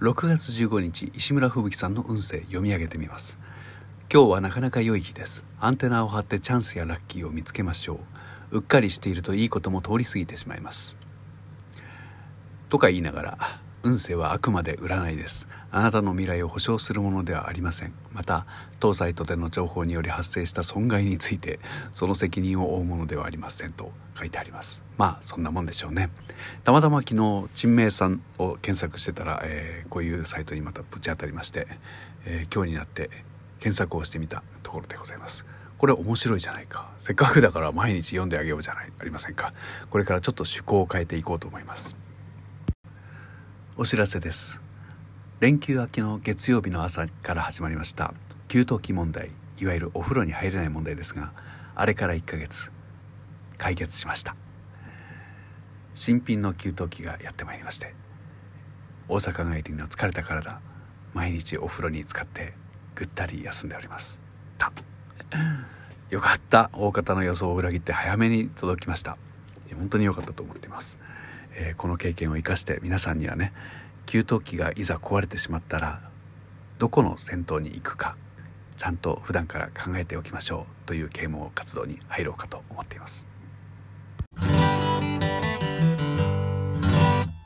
6月15日石村吹雪さんの運勢読み上げてみます。今日はなかなか良い日です。アンテナを張ってチャンスやラッキーを見つけましょう。うっかりしているといいことも通り過ぎてしまいます。とか言いながら運勢はあくまで占いです。あなたの未来を保証するものではありません。また当サイトでの情報により発生した損害についてその責任を負うものではありません。と書いてあります。まあそんなもんでしょうね。たまたま昨日陳明さんを検索してたら、えー、こういうサイトにまたぶち当たりまして、えー、今日になって検索をしてみたところでございます。これ面白いじゃないか。せっかくだから毎日読んであげようじゃないありませんか。これからちょっと趣向を変えていこうと思います。お知らせです。連休明けの月曜日の朝から始まりました。給湯器問題いわゆるお風呂に入れない問題ですがあれから1ヶ月解決しました。新品の給湯器がやってまいりまして大阪帰りの疲れた体毎日お風呂に使ってぐったり休んでおります。た。よかった。大方の予想を裏切って早めに届きました。本当に良かったと思っていますえー、この経験を生かして皆さんにはね給湯器がいざ壊れてしまったらどこの銭湯に行くかちゃんと普段から考えておきましょうという啓蒙活動に入ろうかと思っています。